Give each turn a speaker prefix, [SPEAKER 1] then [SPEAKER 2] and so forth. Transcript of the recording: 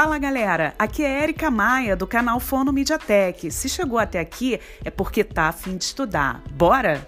[SPEAKER 1] Fala galera, aqui é Erika Maia do canal Fono Mediatek. Se chegou até aqui é porque tá afim de estudar. Bora?